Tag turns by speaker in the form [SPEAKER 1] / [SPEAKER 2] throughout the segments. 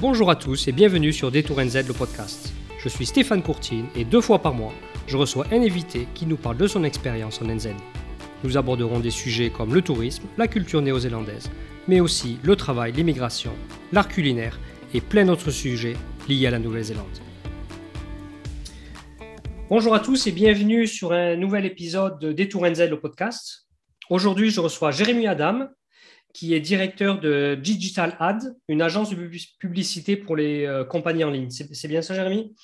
[SPEAKER 1] Bonjour à tous et bienvenue sur Détour NZ le podcast. Je suis Stéphane Courtine et deux fois par mois, je reçois un invité qui nous parle de son expérience en NZ. Nous aborderons des sujets comme le tourisme, la culture néo-zélandaise, mais aussi le travail, l'immigration, l'art culinaire et plein d'autres sujets liés à la Nouvelle-Zélande. Bonjour à tous et bienvenue sur un nouvel épisode de Détour NZ le podcast. Aujourd'hui, je reçois Jérémy Adam, qui est directeur de Digital Ad, une agence de publicité pour les euh, compagnies en ligne. C'est bien ça, Jérémy?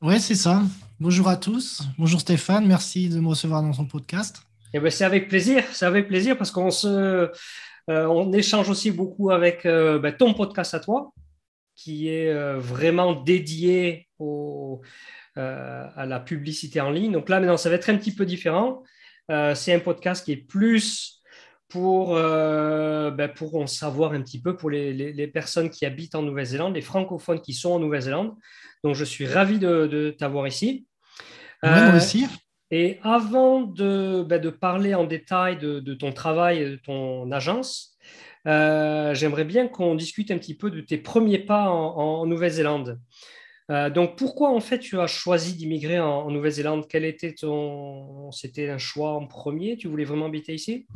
[SPEAKER 2] Oui, c'est ça. Bonjour à tous. Bonjour Stéphane, merci de me recevoir dans son podcast.
[SPEAKER 1] Eh ben, c'est avec plaisir, c'est avec plaisir parce qu'on se, euh, on échange aussi beaucoup avec euh, ben, ton podcast à toi, qui est vraiment dédié au, à la publicité en ligne. Donc là, maintenant, ça va être un petit peu différent. c'est un podcast qui est plus pour, euh, ben pour en savoir un petit peu pour les, les, personnes qui habitent en Nouvelle-Zélande, les francophones qui sont en Nouvelle-Zélande. Donc, je suis ravi de, de t'avoir ici.
[SPEAKER 2] moi euh, aussi.
[SPEAKER 1] Et avant de, ben de, parler en détail de, de, ton travail et de ton agence, euh, j'aimerais bien qu'on discute un petit peu de tes premiers pas en, Nouvelle-Zélande. donc, pourquoi en fait tu as choisi d'immigrer en, en Nouvelle-Zélande? Quel était ton, c'était un choix en premier? Tu voulais vraiment habiter ici?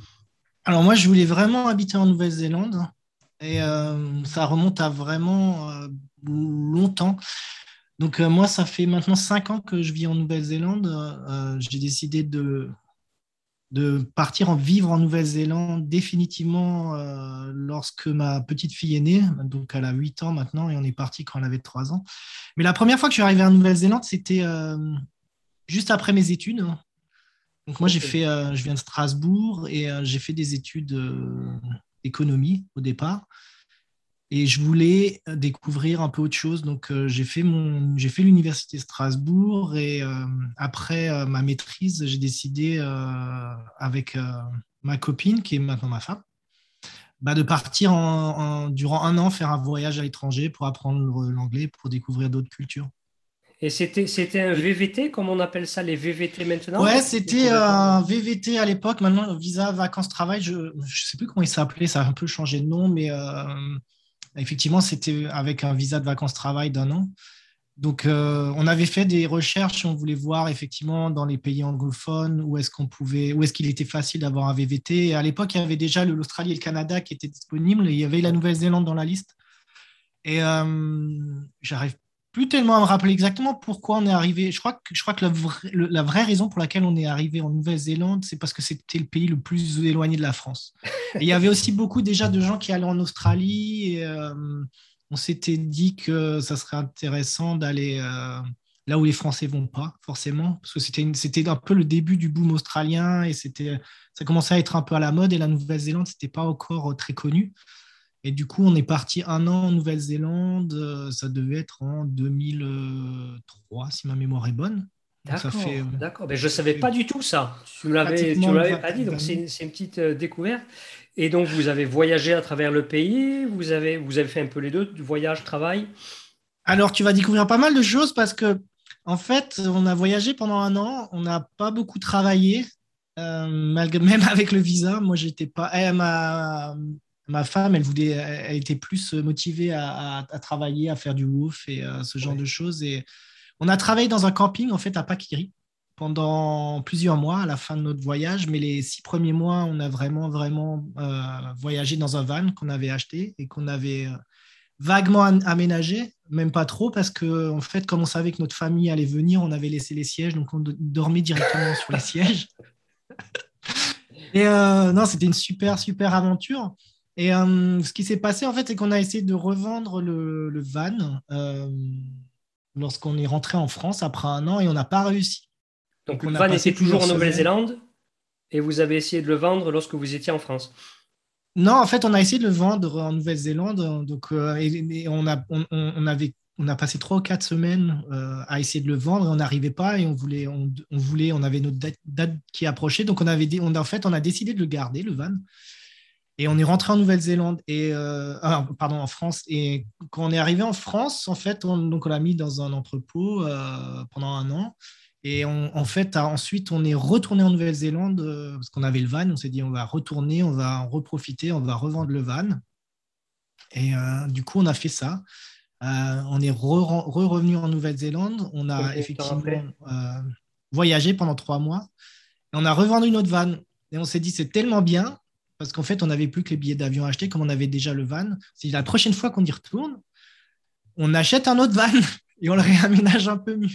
[SPEAKER 2] Alors moi, je voulais vraiment habiter en Nouvelle-Zélande et euh, ça remonte à vraiment euh, longtemps. Donc euh, moi, ça fait maintenant cinq ans que je vis en Nouvelle-Zélande. J'ai décidé de, de partir en vivre en Nouvelle-Zélande définitivement lorsque ma petite fille est née. Donc elle a 8 ans maintenant et on est parti quand elle avait 3 ans. Mais la première fois que je suis arrivé en Nouvelle-Zélande, c'était juste après mes études. Donc moi, j'ai fait, euh, je viens de Strasbourg et euh, j'ai fait des études d'économie au départ. Et je voulais découvrir un peu autre chose. Donc j'ai fait, mon, j'ai fait l'université Strasbourg et après ma maîtrise, j'ai décidé avec ma copine, qui est maintenant ma femme, bah, de partir durant un an faire un voyage à l'étranger pour apprendre l'anglais, pour découvrir d'autres cultures.
[SPEAKER 1] Et c'était, un VVT, comme on appelle ça, les VVT maintenant
[SPEAKER 2] Ouais, c'était un VVT à l'époque. Maintenant, visa vacances-travail, je ne sais plus comment il s'appelait, ça a un peu changé de nom, mais euh, effectivement, c'était avec un visa de vacances-travail d'un an. Donc, euh, on avait fait des recherches, on voulait voir effectivement dans les pays anglophones où est-ce qu'on pouvait, où est-ce qu'il était facile d'avoir un VVT. Et à l'époque, il y avait déjà l'Australie et le Canada qui étaient disponibles. Et il y avait la Nouvelle-Zélande dans la liste. Et euh, j'arrive plus tellement à me rappeler exactement pourquoi on est arrivé. Je crois que, je crois que la, vraie raison pour laquelle on est arrivé en Nouvelle-Zélande, c'est parce que c'était le pays le plus éloigné de la France. il y avait aussi beaucoup déjà de gens qui allaient en Australie. Euh, on s'était dit que ça serait intéressant d'aller euh, là où les Français vont pas, forcément, parce que c'était un peu le début du boom australien et ça commençait à être un peu à la mode. Et la Nouvelle-Zélande, c'était pas encore très connu. Et du coup, on est parti un an en Nouvelle-Zélande. Euh, ça devait être en 2003, si ma mémoire est bonne.
[SPEAKER 1] D'accord. Euh, d'accord. Mais je ne savais pas du tout ça. Tu ne l'avais pas dit, donc c'est une, petite euh, découverte. Et donc, vous avez voyagé à travers le pays, vous avez, vous avez fait un peu les deux, du voyage, travail?
[SPEAKER 2] Alors, tu vas découvrir pas mal de choses parce que, en fait, on a voyagé pendant un an, on n'a pas beaucoup travaillé, malgré, même avec le visa. Moi, j'étais pas. Eh, ma, ma femme, elle voulait, elle était plus motivée à, travailler, à faire du woof et euh, ce genre de choses. Et on a travaillé dans un camping en fait à Pakiri pendant plusieurs mois à la fin de notre voyage. Mais les six premiers mois, on a vraiment vraiment euh, voyagé dans un van qu'on avait acheté et qu'on avait euh, vaguement aménagé, même pas trop parce que en fait, comme on savait que notre famille allait venir, on avait laissé les sièges, donc on dormait directement sur les sièges. Et non, c'était une super super aventure. Et euh, ce qui s'est passé, en fait, c'est qu'on a essayé de revendre le, van euh, lorsqu'on est rentré en France après un an et on n'a pas réussi.
[SPEAKER 1] Donc, le van était toujours en Nouvelle-Zélande et vous avez essayé de le vendre lorsque vous étiez en France
[SPEAKER 2] Non, en fait, on a essayé de le vendre en Nouvelle-Zélande. Donc, euh, et, on, a, on, avait, on a passé trois ou quatre semaines à essayer de le vendre et on n'arrivait pas et on voulait, on, voulait, on avait notre date, qui approchait. Donc, on avait, on, en fait, on a décidé de le garder, le van. Et on est rentré en Nouvelle-Zélande et euh, ah, pardon en France. Et quand on est arrivé en France, en fait, on, donc on l'a mis dans un entrepôt euh, pendant un an. Et en fait, ensuite, on est retourné en Nouvelle-Zélande euh, parce qu'on avait le van. On s'est dit, on va retourner, on va en reprofiter, on va revendre le van. Et du coup, on a fait ça. on est re-revenu en Nouvelle-Zélande. On a effectivement voyagé pendant trois mois. Et on a revendu notre van. Et on s'est dit, c'est tellement bien, parce qu'en fait, on n'avait plus que les billets d'avion achetés, comme on avait déjà le van. C'est la prochaine fois qu'on y retourne, on achète un autre van et on le réaménage un peu mieux.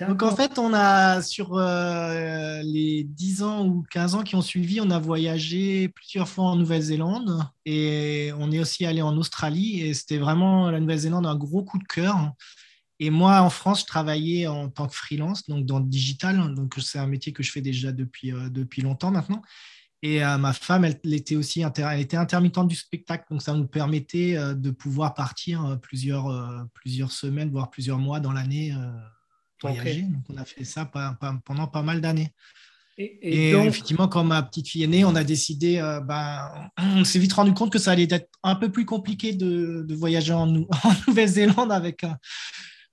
[SPEAKER 2] Donc en fait, on a sur euh, les 10 ans ou 15 ans qui ont suivi, on a voyagé plusieurs fois en Nouvelle-Zélande et on est aussi allé en Australie et c'était vraiment la Nouvelle-Zélande un gros coup de cœur. Et moi, en France, je travaillais en tant que freelance, donc dans le digital. Donc c'est un métier que je fais déjà depuis, euh, depuis longtemps maintenant. Et euh, ma femme, elle, était aussi elle était intermittente du spectacle, donc ça nous permettait de pouvoir partir plusieurs, plusieurs semaines, voire plusieurs mois dans l'année voyager. Donc, on a fait ça pendant pas mal d'années. Et, effectivement, quand ma petite fille est née, on a décidé, euh, ben, on s'est vite rendu compte que ça allait être un peu plus compliqué de, voyager en, Nouvelle-Zélande avec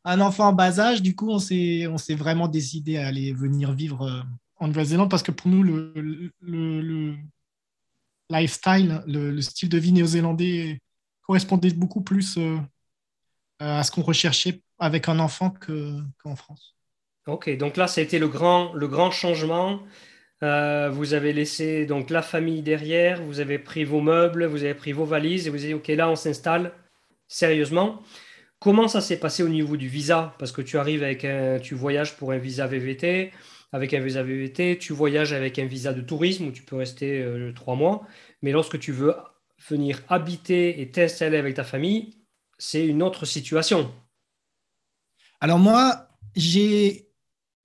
[SPEAKER 2] un, enfant en bas âge. Du coup, on s'est, on s'est vraiment décidé à aller venir vivre euh, en Nouvelle-Zélande parce que pour nous, le, le, lifestyle, le, style de vie néo-zélandais correspondait beaucoup plus euh, à ce qu'on recherchait avec un enfant qu'en France.
[SPEAKER 1] Ok, donc là, ça a été le grand, le grand changement. Euh, vous avez laissé donc la famille derrière, vous avez pris vos meubles, vous avez pris vos valises et vous avez dit, OK, là, on s'installe sérieusement. Comment ça s'est passé au niveau du visa? Parce que tu arrives avec un, tu voyages pour un visa VVT, avec un visa VVT, tu voyages avec un visa de tourisme où tu peux rester euh, trois mois. Mais lorsque tu veux venir habiter et t'installer avec ta famille, c'est une autre situation.
[SPEAKER 2] Alors moi, j'ai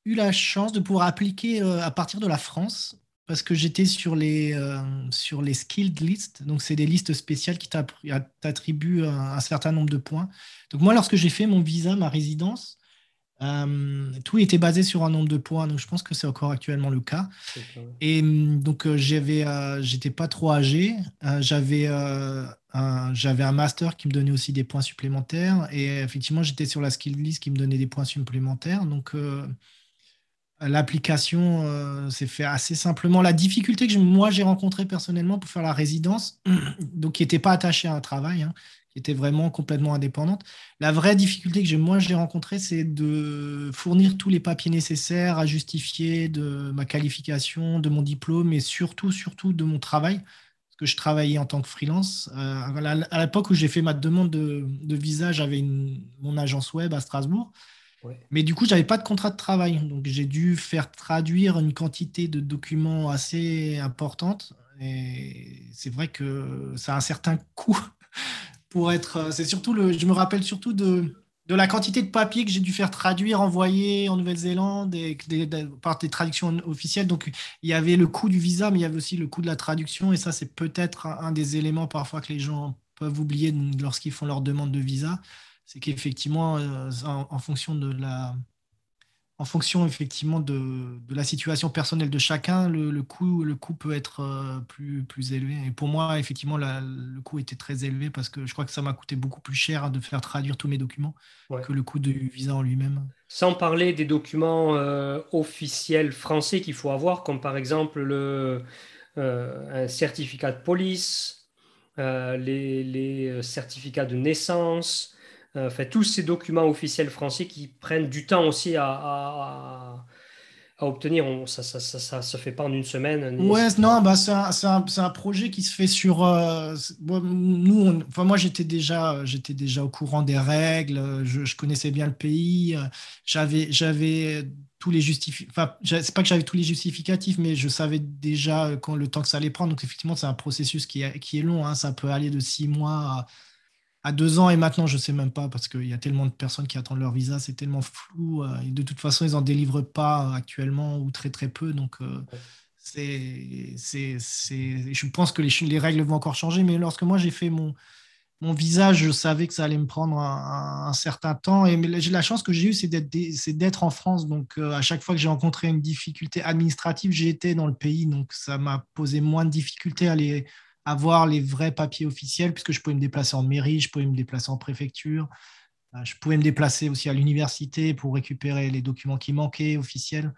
[SPEAKER 2] eu la chance de pouvoir appliquer euh, à partir de la France parce que j'étais sur les, euh, sur les skilled lists. Donc, c'est des listes spéciales qui t'attribuent un, certain nombre de points. Donc, moi, lorsque j'ai fait mon visa, ma résidence, euh, tout était basé sur un nombre de points. Donc, je pense que c'est encore actuellement le cas. Et donc, j'avais, j'étais pas trop âgé. j'avais j'avais un master qui me donnait aussi des points supplémentaires et effectivement j'étais sur la skill list qui me donnait des points supplémentaires donc euh, l'application euh, s'est fait assez simplement la difficulté que moi j'ai rencontrée personnellement pour faire la résidence donc qui n'était pas attachée à un travail hein, était vraiment complètement indépendante la vraie difficulté que moi j'ai rencontrée c'est de fournir tous les papiers nécessaires à justifier de ma qualification de mon diplôme et surtout surtout de mon travail que je travaillais en tant que freelance. Euh, à l'époque où j'ai fait ma demande de, visa, j'avais mon agence web à Strasbourg. Mais du coup, je n'avais pas de contrat de travail. Donc, j'ai dû faire traduire une quantité de documents assez importante. Et c'est vrai que ça a un certain coût pour être. C'est surtout le. Je me rappelle surtout de la quantité de papier que j'ai dû faire traduire, envoyer en Nouvelle-Zélande et par des traductions officielles. Donc, il y avait le coût du visa, mais il y avait aussi le coût de la traduction. Et ça, c'est peut-être un, des éléments parfois que les gens peuvent oublier lorsqu'ils font leur demande de visa. C'est qu'effectivement, euh, en, fonction de la, en fonction effectivement de, la situation personnelle de chacun, le, coût, le coût peut être euh, plus, plus élevé. Et pour moi, effectivement, le coût était très élevé parce que je crois que ça m'a coûté beaucoup plus cher de faire traduire tous mes documents que le coût du visa en lui-même.
[SPEAKER 1] Sans parler des documents euh, officiels français qu'il faut avoir, comme par exemple le, euh, un certificat de police, les, les certificats de naissance, euh, fait, tous ces documents officiels français qui prennent du temps aussi à, obtenir. ça ne se fait pas en une semaine.
[SPEAKER 2] Ouais, non, bah, c'est un, projet qui se fait sur. Euh, nous, enfin, moi, j'étais déjà, j'étais déjà au courant des règles, je, connaissais bien le pays, j'avais, j'avais tous les justificatifs. Enfin, c'est pas que j'avais tous les justificatifs, mais je savais déjà quand le temps que ça allait prendre. Donc, effectivement, c'est un processus qui est, qui est long. Hein. Ça peut aller de six mois à à deux ans et maintenant, je ne sais même pas parce qu'il y a tellement de personnes qui attendent leur visa, c'est tellement flou. Euh, de toute façon, ils n'en délivrent pas actuellement ou très très peu. Donc, euh, c'est, c'est, je pense que les, les, règles vont encore changer. Mais lorsque moi j'ai fait mon, mon visa, je savais que ça allait me prendre un, certain temps. Et la chance que j'ai eue, c'est d'être, c'est en France. Donc, euh, à chaque fois que j'ai rencontré une difficulté administrative, été dans le pays. Donc, ça m'a posé moins de difficultés à aller avoir les vrais papiers officiels, puisque je pouvais me déplacer en mairie, je pouvais me déplacer en préfecture, euh, je pouvais me déplacer aussi à l'université pour récupérer les documents qui manquaient officiels.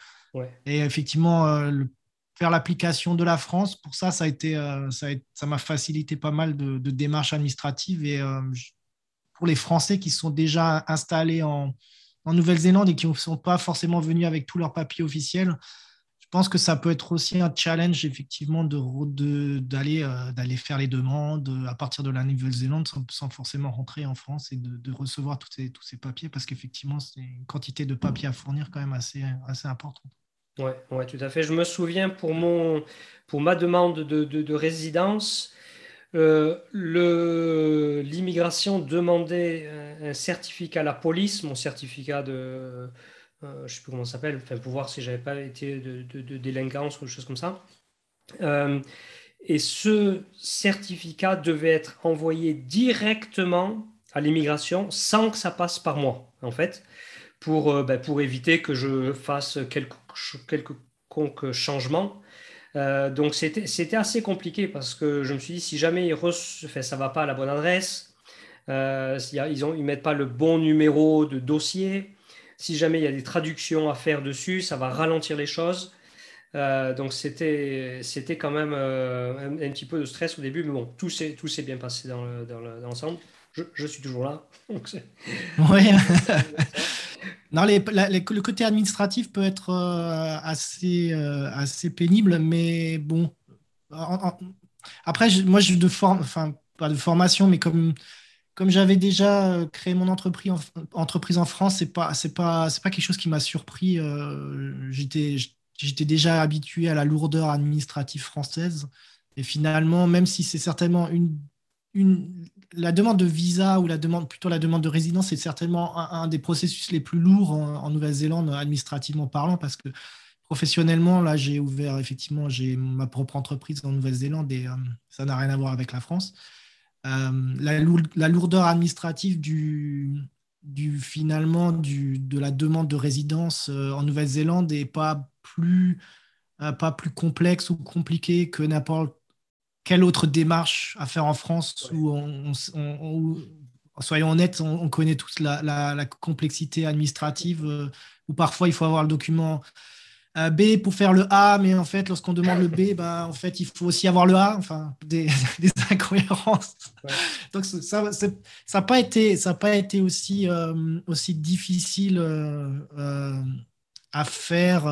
[SPEAKER 2] Et effectivement, euh, faire l'application de la France. Pour ça, ça a été, ça m'a facilité pas mal de, démarches administratives et pour les Français qui sont déjà installés en, en Nouvelle-Zélande et qui ne sont pas forcément venus avec tous leurs papiers officiels, pense que ça peut être aussi un challenge, effectivement, d'aller de, d'aller faire les demandes euh, à partir de la Nouvelle-Zélande sans, forcément rentrer en France et de, recevoir tous ces, tous ces papiers parce qu'effectivement, c'est une quantité de papiers à fournir quand même assez, assez importante.
[SPEAKER 1] Oui, ouais, tout à fait. Je me souviens pour, mon, pour ma demande de, de résidence, euh, l'immigration demandait un, certificat à la police, mon certificat de, euh, je sais plus comment ça s'appelle, enfin, pour voir si j'avais pas été de, de, délinquance ou des choses comme ça. Euh, et ce certificat devait être envoyé directement à l'immigration sans que ça passe par moi, en fait, pour, euh, ben, pour éviter que je fasse quelques, quelconque changement. donc c'était assez compliqué parce que je me suis dit, si jamais ils ça ne va pas à la bonne adresse, euh, ils ne mettent pas le bon numéro de dossier, si jamais il y a des traductions à faire dessus, ça va ralentir les choses. Euh, donc c'était c'était quand même euh, un, petit peu de stress au début, mais bon, tout s'est tout s'est bien passé dans l'ensemble. je, je, suis toujours là.
[SPEAKER 2] oui. non, les, le côté administratif peut être euh, assez assez pénible, mais bon. après, moi, j'ai de forme, enfin pas de formation, mais comme comme j'avais déjà euh, créé mon entreprise en, France, c'est pas c'est pas c'est pas quelque chose qui m'a surpris. Euh, j'étais j'étais déjà habitué à la lourdeur administrative française et finalement, même si c'est certainement une une la demande de visa ou la demande plutôt la demande de résidence, c'est certainement un, des processus les plus lourds en, Nouvelle-Zélande administrativement parlant parce que professionnellement là j'ai ouvert effectivement j'ai ma propre entreprise en Nouvelle-Zélande et euh, ça n'a rien à voir avec la France. Euh, la, lourdeur administrative du, du finalement du, de la demande de résidence euh, en Nouvelle-Zélande n'est pas plus, euh, pas plus complexe ou compliquée que n'importe quelle autre démarche à faire en France où, soyons honnêtes, on, connaît tous la, la, complexité administrative où parfois il faut avoir le document B pour faire le A, mais en fait, lorsqu'on demande le B, bah, en fait, il faut aussi avoir le A, enfin, des, incohérences. Donc, ça n'a pas été, ça pas été aussi, euh, aussi difficile euh, à faire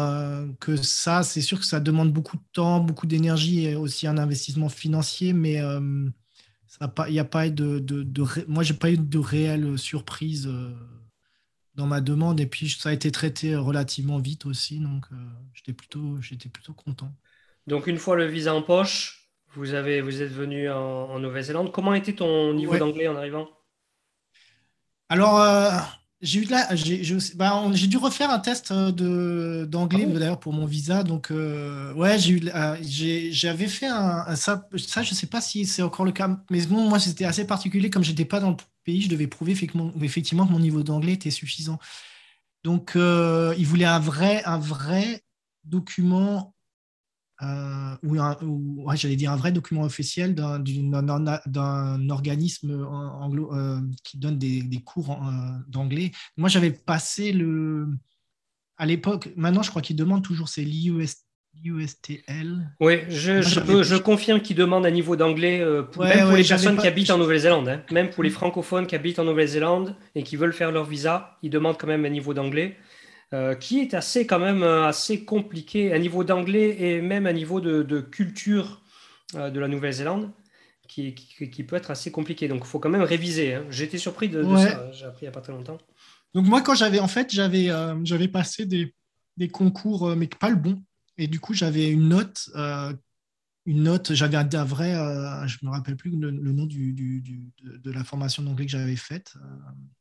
[SPEAKER 2] que ça. C'est sûr que ça demande beaucoup de temps, beaucoup d'énergie et aussi un investissement financier, mais il n'y a pas eu de, de, de, moi, j'ai pas eu de réelle surprise dans ma demande. Et puis, ça a été traité relativement vite aussi. Donc, euh, j'étais plutôt, j'étais plutôt content.
[SPEAKER 1] Donc, une fois le visa en poche, vous, avez, vous êtes venu en, Nouvelle-Zélande. Comment était ton niveau d'anglais en arrivant?
[SPEAKER 2] Alors, euh, j'ai eu la, bah, j'ai, dû refaire un test euh, de, d'anglais ah d'ailleurs pour mon visa. Donc, ouais, j'ai eu, j'ai, j'avais fait un, ça, ça, je sais pas si c'est encore le cas, mais bon, moi, c'était assez particulier comme j'étais pas dans le je devais prouver effectivement que mon niveau d'anglais était suffisant. Donc, euh, il voulait un vrai, un vrai document, euh, ou, j'allais dire un vrai document officiel d'un organisme anglo, euh, qui donne des, cours d'anglais. Moi, j'avais passé le. À l'époque, maintenant, je crois qu'il demande toujours, c'est l'IUST USTL.
[SPEAKER 1] Oui, je, je, confirme qu'ils demandent un niveau d'anglais, euh, même pour les personnes qui habitent en Nouvelle-Zélande, hein. même pour les francophones qui habitent en Nouvelle-Zélande et qui veulent faire leur visa, ils demandent quand même un niveau d'anglais, euh, qui est assez quand même euh, assez compliqué, un niveau d'anglais et même un niveau de, culture de la Nouvelle-Zélande. Qui, qui, peut être assez compliqué. Donc, il faut quand même réviser. Hein. J'ai été surpris de, ça. J'ai appris il n'y a pas très longtemps.
[SPEAKER 2] Donc, moi, quand j'avais, en fait, j'avais, j'avais passé des, des concours, mais pas le bon. Et du coup, j'avais une note, euh, une note, j'avais un, vrai, euh, je me rappelle plus le, nom de, la formation d'anglais que j'avais faite, euh,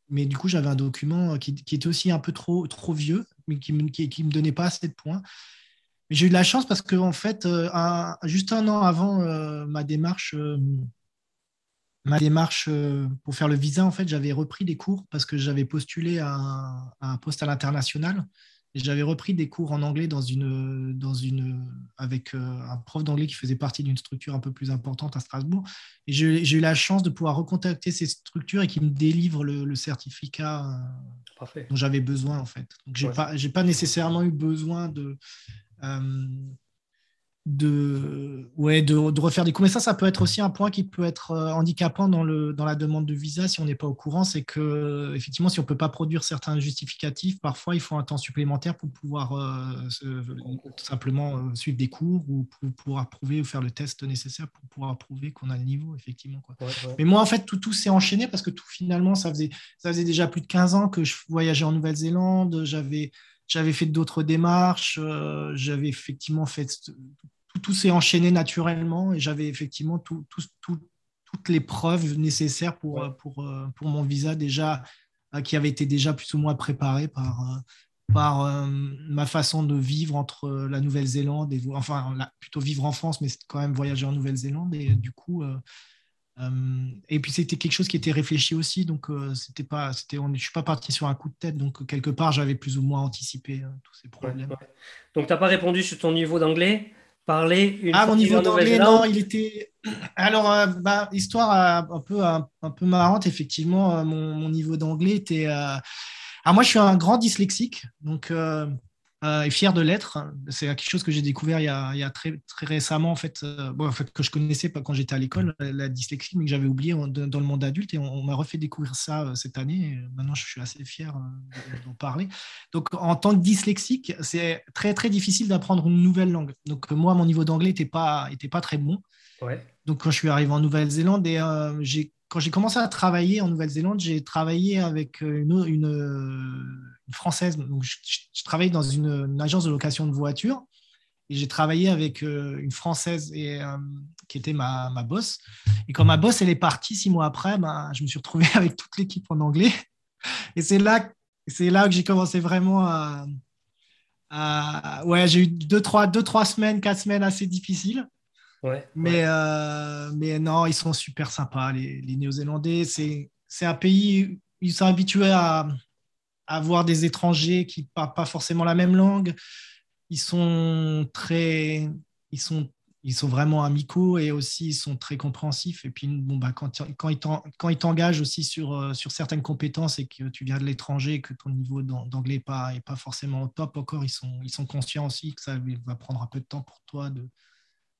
[SPEAKER 2] mais du coup, j'avais un document qui, était aussi un peu trop, trop vieux, mais qui ne me, qui, me donnait pas assez de points. J'ai eu de la chance parce que, en fait, juste un an avant ma démarche, ma démarche pour faire le visa, en fait, j'avais repris des cours parce que j'avais postulé à un poste à l'international. J'avais repris des cours en anglais dans une, dans une, avec euh, un prof d'anglais qui faisait partie d'une structure un peu plus importante à Strasbourg. Et j'ai eu la chance de pouvoir recontacter ces structures et qui me délivrent le, certificat euh, dont j'avais besoin, en fait. Donc, je n'ai pas, pas nécessairement eu besoin de, euh, de, ouais, de, refaire des cours. Mais ça, ça peut être aussi un point qui peut être euh, handicapant dans, le, dans la demande de visa si on n'est pas au courant. C'est que, effectivement, si on ne peut pas produire certains justificatifs, parfois il faut un temps supplémentaire pour pouvoir euh, tout simplement euh, suivre des cours ou pour pouvoir prouver ou faire le test nécessaire pour pouvoir prouver qu'on a le niveau, effectivement. Quoi. Mais moi, en fait, tout, tout s'est enchaîné parce que tout finalement, ça faisait, ça faisait déjà plus de 15 ans que je voyageais en Nouvelle-Zélande. J'avais j'avais fait d'autres démarches, j'avais effectivement fait tout, s'est enchaîné naturellement et j'avais effectivement toutes les preuves nécessaires pour, pour, euh, pour mon visa déjà, euh, qui avait été déjà plus ou moins préparé par, euh, ma façon de vivre entre la Nouvelle-Zélande et enfin plutôt vivre en France, mais quand même voyager en Nouvelle-Zélande et du coup. et puis c'était quelque chose qui était réfléchi aussi, donc c'était pas, c'était, je suis pas parti sur un coup de tête, donc quelque part j'avais plus ou moins anticipé tous ces problèmes.
[SPEAKER 1] Donc tu n'as pas répondu sur ton niveau d'anglais? Parler
[SPEAKER 2] une Ah, mon niveau d'anglais, non, il était. Alors, euh, bah, histoire euh, un peu, un, peu marrante, effectivement, euh, mon, niveau d'anglais était. Alors, moi, je suis un grand dyslexique, donc euh, et fier de l'être. C'est quelque chose que j'ai découvert il y a, très, très, récemment, en fait, euh, en fait, que je connaissais pas quand j'étais à l'école, la dyslexie, mais que j'avais oublié dans le monde adulte. Et on, m'a refait découvrir ça euh, cette année. maintenant, je suis assez fier d'en parler. Donc, en tant que dyslexique, c'est très, très difficile d'apprendre une nouvelle langue. Donc, moi, mon niveau d'anglais n'était pas, était pas très bon.
[SPEAKER 1] Ouais.
[SPEAKER 2] Donc, quand je suis arrivé en Nouvelle-Zélande, et j'ai quand j'ai commencé à travailler en Nouvelle-Zélande, j'ai travaillé avec une, une, française. Donc, je, travaillais dans une, agence de location de voitures et j'ai travaillé avec euh, une française et, euh, qui était ma, ma boss. Et quand ma boss elle est partie six mois après, ben, je me suis retrouvé avec toute l'équipe en anglais. Et c'est là, c'est là que j'ai commencé vraiment à, ouais, j'ai eu deux trois, deux, trois semaines, quatre semaines assez difficiles.
[SPEAKER 1] Ouais,
[SPEAKER 2] mais, euh, mais non, ils sont super sympas, les, les Néo-Zélandais. C'est, c'est un pays, ils sont habitués à, avoir des étrangers qui ne parlent pas forcément la même langue. Ils sont très, ils sont, ils sont vraiment amicaux et aussi ils sont très compréhensifs. Et puis bon bah quand, quand ils t'engagent aussi sur, euh, sur certaines compétences et que tu viens de l'étranger et que ton niveau d'anglais n'est pas, est pas forcément au top encore, ils sont, ils sont conscients aussi que ça va prendre un peu de temps pour toi de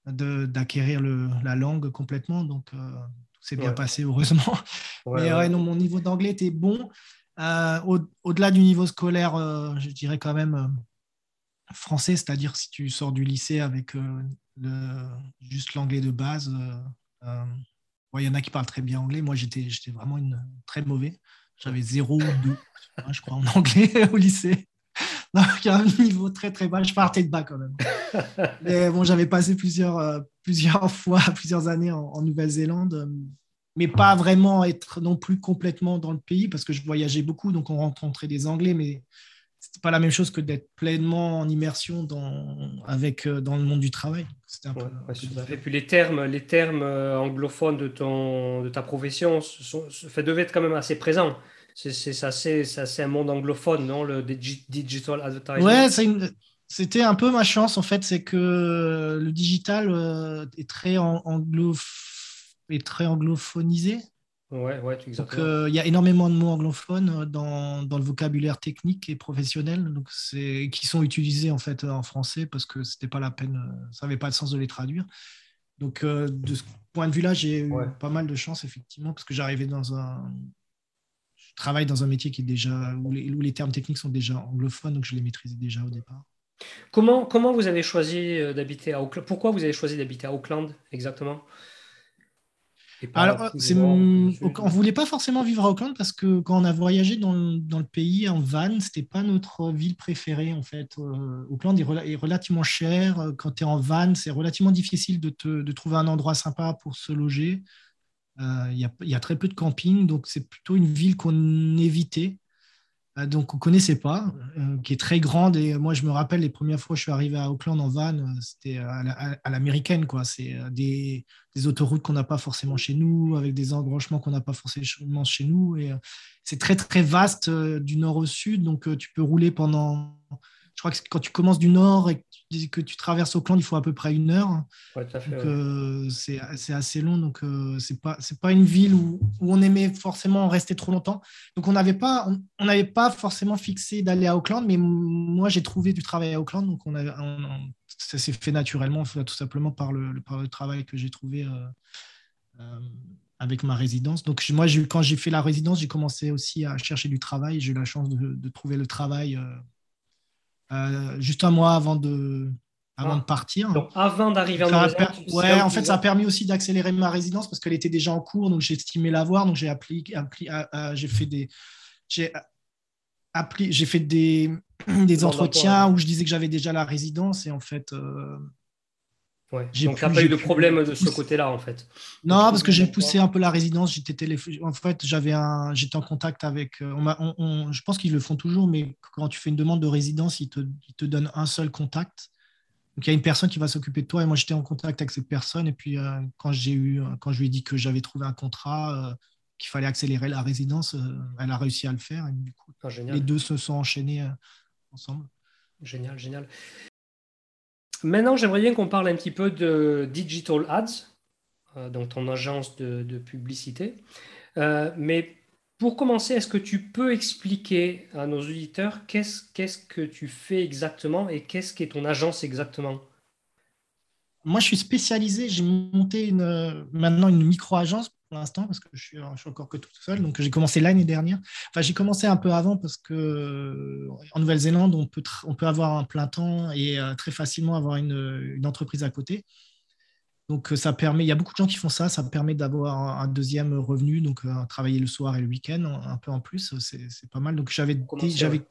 [SPEAKER 2] d'acquérir la langue complètement. Donc, euh, c'est bien passé, heureusement. Mais non, mon niveau d'anglais était bon. Euh, au-delà du niveau scolaire, euh, je dirais quand même euh, français, c'est-à-dire si tu sors du lycée avec le, juste l'anglais de base. Il y en a qui parlent très bien anglais. Moi, j'étais vraiment une, très mauvais. J'avais 0 ou 2, je crois, en anglais au lycée. Donc, un niveau très très bas. Je partais de bas quand même. Mais bon, j'avais passé plusieurs, plusieurs fois, plusieurs années en Nouvelle-Zélande mais pas vraiment être non plus complètement dans le pays parce que je voyageais beaucoup, donc on rencontrait des Anglais, mais c'était pas la même chose que d'être pleinement en immersion dans, avec, euh, dans le monde du travail.
[SPEAKER 1] Un peu, et puis les termes, les termes euh, anglophones de, ton, de ta profession sont, devaient être quand même assez présents. C'est assez, un monde anglophone, non Le digital advertising?
[SPEAKER 2] Ouais, c'était un peu ma chance en fait, c'est que le digital euh, est très anglophone est très anglophonisé.
[SPEAKER 1] Ouais, ouais,
[SPEAKER 2] donc, euh, il y a énormément de mots anglophones euh, dans, dans, le vocabulaire technique et professionnel donc qui sont utilisés en fait en français parce que c'était pas la peine, euh, ça n'avait pas de sens de les traduire. Donc, de ce point de vue-là, j'ai eu pas mal de chance, effectivement, parce que j'arrivais dans un. Je travaille dans un métier qui est déjà, où les, où les, termes techniques sont déjà anglophones, donc je les maîtrisais déjà au départ.
[SPEAKER 1] Comment, comment vous avez choisi d'habiter à Auckland? Pourquoi vous avez choisi d'habiter à Auckland exactement?
[SPEAKER 2] Alors, on ne voulait pas forcément vivre à Auckland parce que quand on a voyagé dans le, dans le pays en van, c'était pas notre ville préférée en fait. Euh, Auckland est, relativement cher. Quand tu es en van, c'est relativement difficile de, te, de, trouver un endroit sympa pour se loger. Euh, il y, y, a très peu de camping, donc c'est plutôt une ville qu'on évitait. Euh, donc on connaissait pas, euh, qui est très grande. Et moi, je me rappelle les premières fois que je suis arrivé à Auckland en van, euh, c'était à l'américaine, quoi. C'est des, autoroutes qu'on n'a pas forcément chez nous, avec des embranchements qu'on n'a pas forcément chez nous. Et c'est très très vaste du nord au sud, donc tu peux rouler pendant je crois que quand tu commences du nord et que tu, traverses Auckland, il faut à peu près une heure.
[SPEAKER 1] Ouais,
[SPEAKER 2] euh, c'est assez long. Donc, euh, c'est pas, c'est pas une ville où, où on aimait forcément rester trop longtemps. Donc, on n'avait pas, on, on n'avait pas forcément fixé d'aller à Auckland, mais moi, j'ai trouvé du travail à Auckland. Donc, on avait, on- on- ça s'est fait naturellement, tout simplement par le, le- par le travail que j'ai trouvé euh, euh, avec ma résidence. Donc, moi, quand j'ai fait la résidence, j'ai commencé aussi à chercher du travail. J'ai eu la chance de, de trouver le travail euh, euh, juste un mois avant de, avant
[SPEAKER 1] Ah.
[SPEAKER 2] de partir.
[SPEAKER 1] Donc, avant d'arriver en Nouvelle-Zélande,
[SPEAKER 2] per- Ouais, en fait, ça a permis aussi d'accélérer ma résidence parce qu'elle était déjà en cours, donc j'ai estimé l'avoir. Donc j'ai appli, appli- ah, ah, j'ai fait des, j'ai appli- j'ai fait des, des entretiens où je disais que j'avais déjà la résidence et en fait, euh,
[SPEAKER 1] Ouais. Donc, tu n'as pas eu de problème de ce côté-là, en fait.
[SPEAKER 2] non, parce que j'ai poussé un peu la résidence. J'étais En fait, j'avais un, j'étais en contact avec. euh, on m'a- on- on- je pense qu'ils le font toujours, mais quand tu fais une demande de résidence, ils te, ils te donnent un seul contact. Donc il y a une personne qui va s'occuper de toi et moi j'étais en contact avec cette personne et puis euh, quand j'ai eu, quand je lui ai dit que j'avais trouvé un contrat, euh, qu'il fallait accélérer la résidence, euh, elle a réussi à le faire et du coup
[SPEAKER 1] Ah,
[SPEAKER 2] les deux se sont enchaînés euh, ensemble.
[SPEAKER 1] Génial, génial. Maintenant, j'aimerais bien qu'on parle un petit peu de Digital Ads, euh, donc ton agence de, publicité. Euh, mais pour commencer, est-ce que tu peux expliquer à nos auditeurs qu'est-ce qu'est-ce que tu fais exactement et qu'est-ce qu'est ton agence exactement?
[SPEAKER 2] Moi, je suis spécialisé. J'ai monté une, euh, maintenant une micro-agence pour l'instant parce que je suis, je suis encore que tout seul. Donc, j'ai commencé l'année dernière. Enfin, j'ai commencé un peu avant parce que euh, en Nouvelle-Zélande, on peut, tra- on peut avoir un plein temps et euh, très facilement avoir une, une entreprise à côté. Donc, euh, ça permet, il y a beaucoup de gens qui font ça. Ça permet d'avoir un deuxième revenu, donc euh, travailler le soir et le week-end un peu en plus. C'est pas mal. Donc, j'avais, j'avais,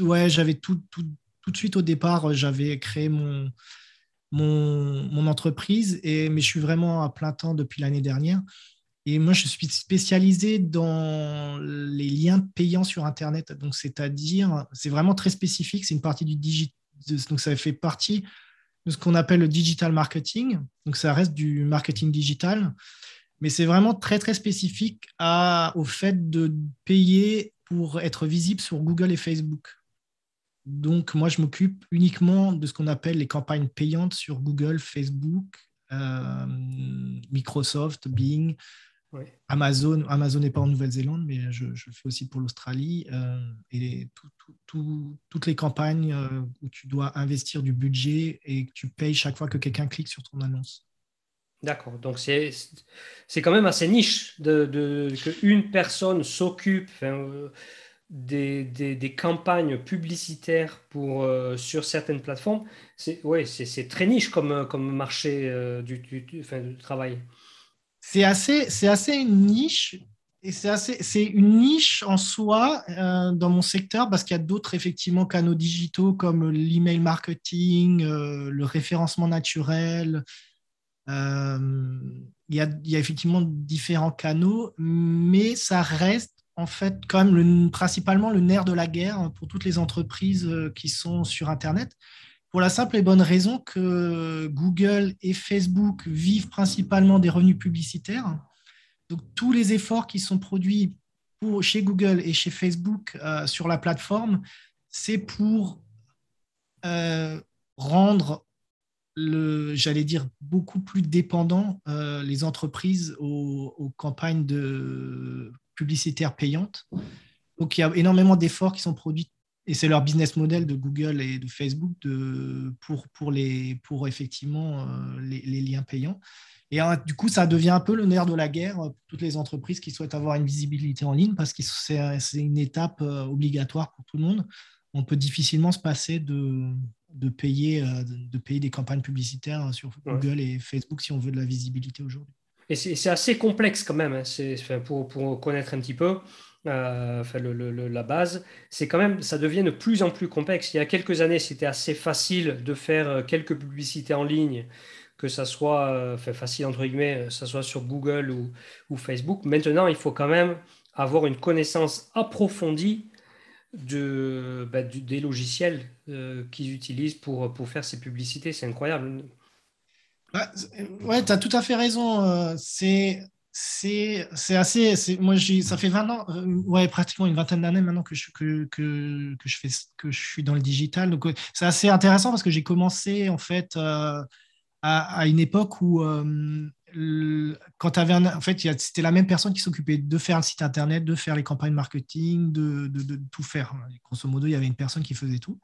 [SPEAKER 2] ouais, j'avais tout, tout, tout de suite au départ, j'avais créé mon mon, mon entreprise, et, mais je suis vraiment à plein temps depuis l'année dernière. Et moi, je suis spécialisé dans les liens payants sur Internet. Donc, c'est-à-dire, c'est vraiment très spécifique. C'est une partie du digital. Donc, ça fait partie de ce qu'on appelle le digital marketing. Donc, ça reste du marketing digital. Mais c'est vraiment très, très spécifique au fait de payer pour être visible sur Google et Facebook. Donc, moi, je m'occupe uniquement de ce qu'on appelle les campagnes payantes sur Google, Facebook, euh, Microsoft, Bing,
[SPEAKER 1] Ouais.
[SPEAKER 2] Amazon. Amazon n'est pas en Nouvelle-Zélande, mais je, je le fais aussi pour l'Australie. euh, et tout- tout- tout- toutes les campagnes euh, où tu dois investir du budget et que tu payes chaque fois que quelqu'un clique sur ton annonce.
[SPEAKER 1] D'accord. Donc, c'est quand même assez niche de, de, qu'une personne s'occupe euh, des, des, des campagnes publicitaires pour, sur certaines plateformes. C'est ouais, très niche comme, comme marché du, du, du- enfin, du travail.
[SPEAKER 2] C'est assez, c'est assez une niche. Et c'est assez, c'est une niche en soi euh, dans mon secteur parce qu'il y a d'autres effectivement canaux digitaux comme l'email marketing, euh, le référencement naturel. Euh, il, y a, il y a effectivement différents canaux, mais ça reste en fait quand même le, principalement le nerf de la guerre pour toutes les entreprises qui sont sur Internet. Pour la simple et bonne raison que Google et Facebook vivent principalement des revenus publicitaires. Donc tous les efforts qui sont produits pour, chez Google et chez Facebook euh, sur la plateforme, c'est pour euh, rendre j'allais dire, beaucoup plus dépendant euh, les entreprises aux, aux, campagnes de publicitaires payantes. Donc il y a énormément d'efforts qui sont produits et c'est leur business model de Google et de Facebook de, pour, pour, les, pour effectivement euh, les, les, liens payants. Et hein, du coup, ça devient un peu le nerf de la guerre pour toutes les entreprises qui souhaitent avoir une visibilité en ligne parce que c'est une étape euh, obligatoire pour tout le monde. On peut difficilement se passer de, de, payer, euh, de payer des campagnes publicitaires sur ouais. Google et Facebook si on veut de la visibilité aujourd'hui.
[SPEAKER 1] Et c'est assez complexe quand même, hein. pour, pour connaître un petit peu. Euh, enfin, la base, c'est quand même, ça devient de plus en plus complexe. Il y a quelques années, c'était assez facile de faire quelques publicités en ligne, que ça soit, enfin, facile entre guillemets, ça soit sur Google ou, Facebook. Maintenant, il faut quand même avoir une connaissance approfondie bah, des logiciels euh, qu'ils utilisent pour, faire ces publicités. C'est incroyable.
[SPEAKER 2] Ouais, tu as tout à fait raison. C'est c'est assez. Moi, ça fait 20 ans, euh, ouais, pratiquement une vingtaine d'années maintenant que je, que, que, je fais, que je suis dans le digital. Donc, c'est assez intéressant parce que j'ai commencé en fait euh, à, une époque où, euh, quand tu avais en fait, c'était la même personne qui s'occupait de faire le site internet, de faire les campagnes marketing, de, tout faire. Grosso modo, il y avait une personne qui faisait tout.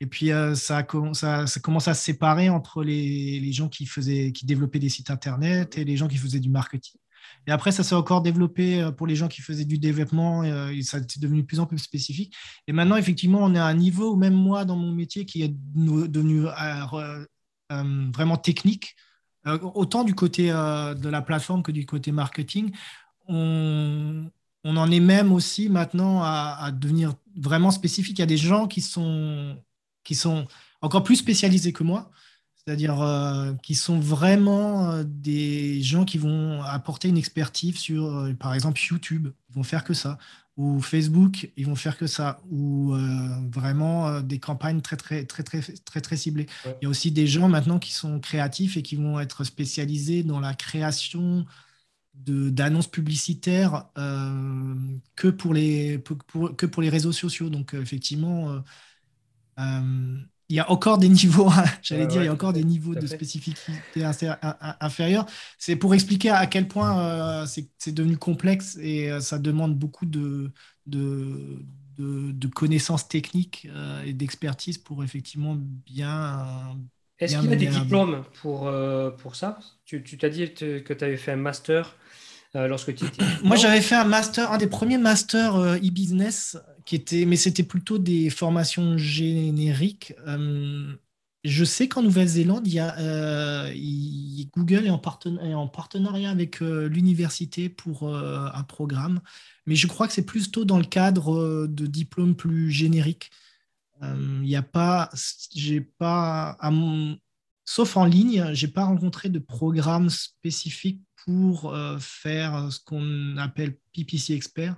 [SPEAKER 2] Et puis, ça, a, ça, ça commence à se séparer entre les, les gens qui, faisaient, qui développaient des sites internet et les gens qui faisaient du marketing. Et après, ça s'est encore développé euh, pour les gens qui faisaient du développement, euh, ça c'est devenu de plus en plus spécifique. Et maintenant, effectivement, on est à un niveau, même moi, dans mon métier, qui est devenu euh, vraiment technique, autant du côté de la plateforme que du côté marketing, on, on en est même aussi maintenant à, à, devenir vraiment spécifique. Il y a des gens qui sont, qui sont encore plus spécialisés que moi c'est-à-dire euh, qui sont vraiment euh, des gens qui vont apporter une expertise sur, euh, par exemple, YouTube, ils vont faire que ça, ou Facebook, ils vont faire que ça, ou vraiment des campagnes très, très, très, très, très, très ciblées. Il y a aussi des gens maintenant qui sont créatifs et qui vont être spécialisés dans la création d'annonces publicitaires que, pour les, que pour les réseaux sociaux. Donc, effectivement, il y a encore des niveaux, j'allais dire, il y a encore des niveaux de spécificité inférieure. C'est pour expliquer à quel point euh, c'est devenu complexe et euh, ça demande beaucoup de, de, de, connaissances techniques euh, et d'expertise pour effectivement bien.
[SPEAKER 1] Est-ce qu'il y a des diplômes pour, pour ça? Tu t'as dit que tu avais fait un master lorsque tu étais.
[SPEAKER 2] Moi, j'avais fait un master, un des premiers masters e-business mais c'était plutôt des formations génériques. Euh, je sais qu'en Nouvelle-Zélande, euh, Google est en, en, partenariat avec euh, l'université pour un programme, mais je crois que c'est plutôt dans le cadre de diplômes plus génériques. Il n'y a pas, j'ai pas, sauf en ligne, j'ai pas rencontré de programme spécifique pour faire ce qu'on appelle PPC expert.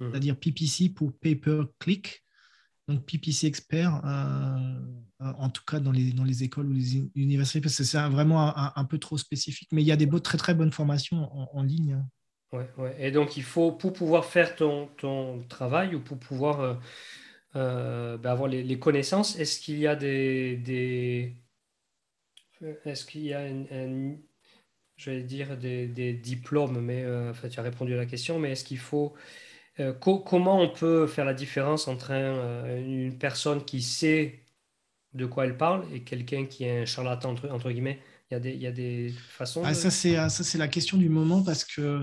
[SPEAKER 2] Mhm. c'est-à-dire PPC pour Pay Per Click. Donc PPC expert, euh, euh, en tout cas dans les, dans les écoles ou les universités, parce que c'est vraiment un, peu trop spécifique. Mais il y a des beaux, très très bonnes formations en, ligne. Hein.
[SPEAKER 1] Ouais, ouais. Et donc il faut, pour pouvoir faire ton, ton travail ou pour pouvoir euh, ben, avoir les, connaissances, est-ce qu'il y a des, des... est-ce qu'il y a un, je vais dire des, des diplômes, mais enfin, tu as répondu à la question, mais est-ce qu'il faut euh, comment on peut faire la différence entre euh, une personne qui sait de quoi elle parle et quelqu'un qui est un charlatan, entre, guillemets? Il y, a des, il y a des façons.
[SPEAKER 2] Ah, Ça, c'est la question du moment parce que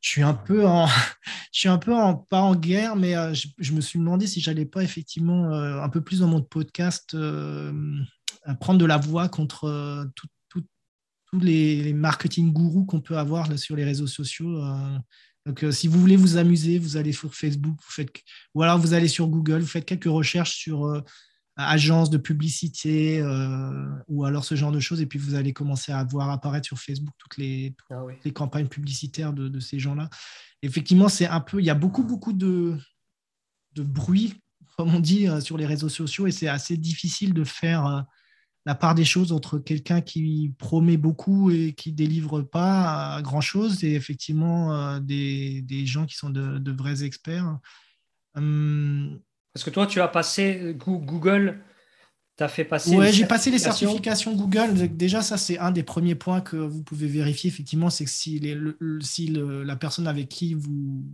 [SPEAKER 2] je suis un peu en, je suis un peu en, pas en guerre, mais euh, je, me suis demandé si j'allais pas effectivement un peu plus dans mon podcast prendre de la voix contre tous les, les, marketing gourous qu'on peut avoir là, sur les réseaux sociaux. Donc, euh, si vous voulez vous amuser, vous allez sur Facebook, vous faites, ou alors vous allez sur Google, vous faites quelques recherches sur euh, agences de publicité euh, ou alors ce genre de choses, et puis vous allez commencer à voir apparaître sur Facebook toutes les, ah les campagnes publicitaires de, ces gens-là. Effectivement, c'est un peu, il y a beaucoup, beaucoup de, de bruit, comme on dit, sur les réseaux sociaux, et c'est assez difficile de faire la part des choses entre quelqu'un qui promet beaucoup et qui délivre pas grand-chose et effectivement euh, des, des, gens qui sont de, vrais experts.
[SPEAKER 1] Hum. Parce que toi, tu as passé Google, tu as fait passer.
[SPEAKER 2] Oui, j'ai passé les certifications Google. Déjà, ça, c'est un des premiers points que vous pouvez vérifier, effectivement, c'est que si, les, si la personne avec qui vous,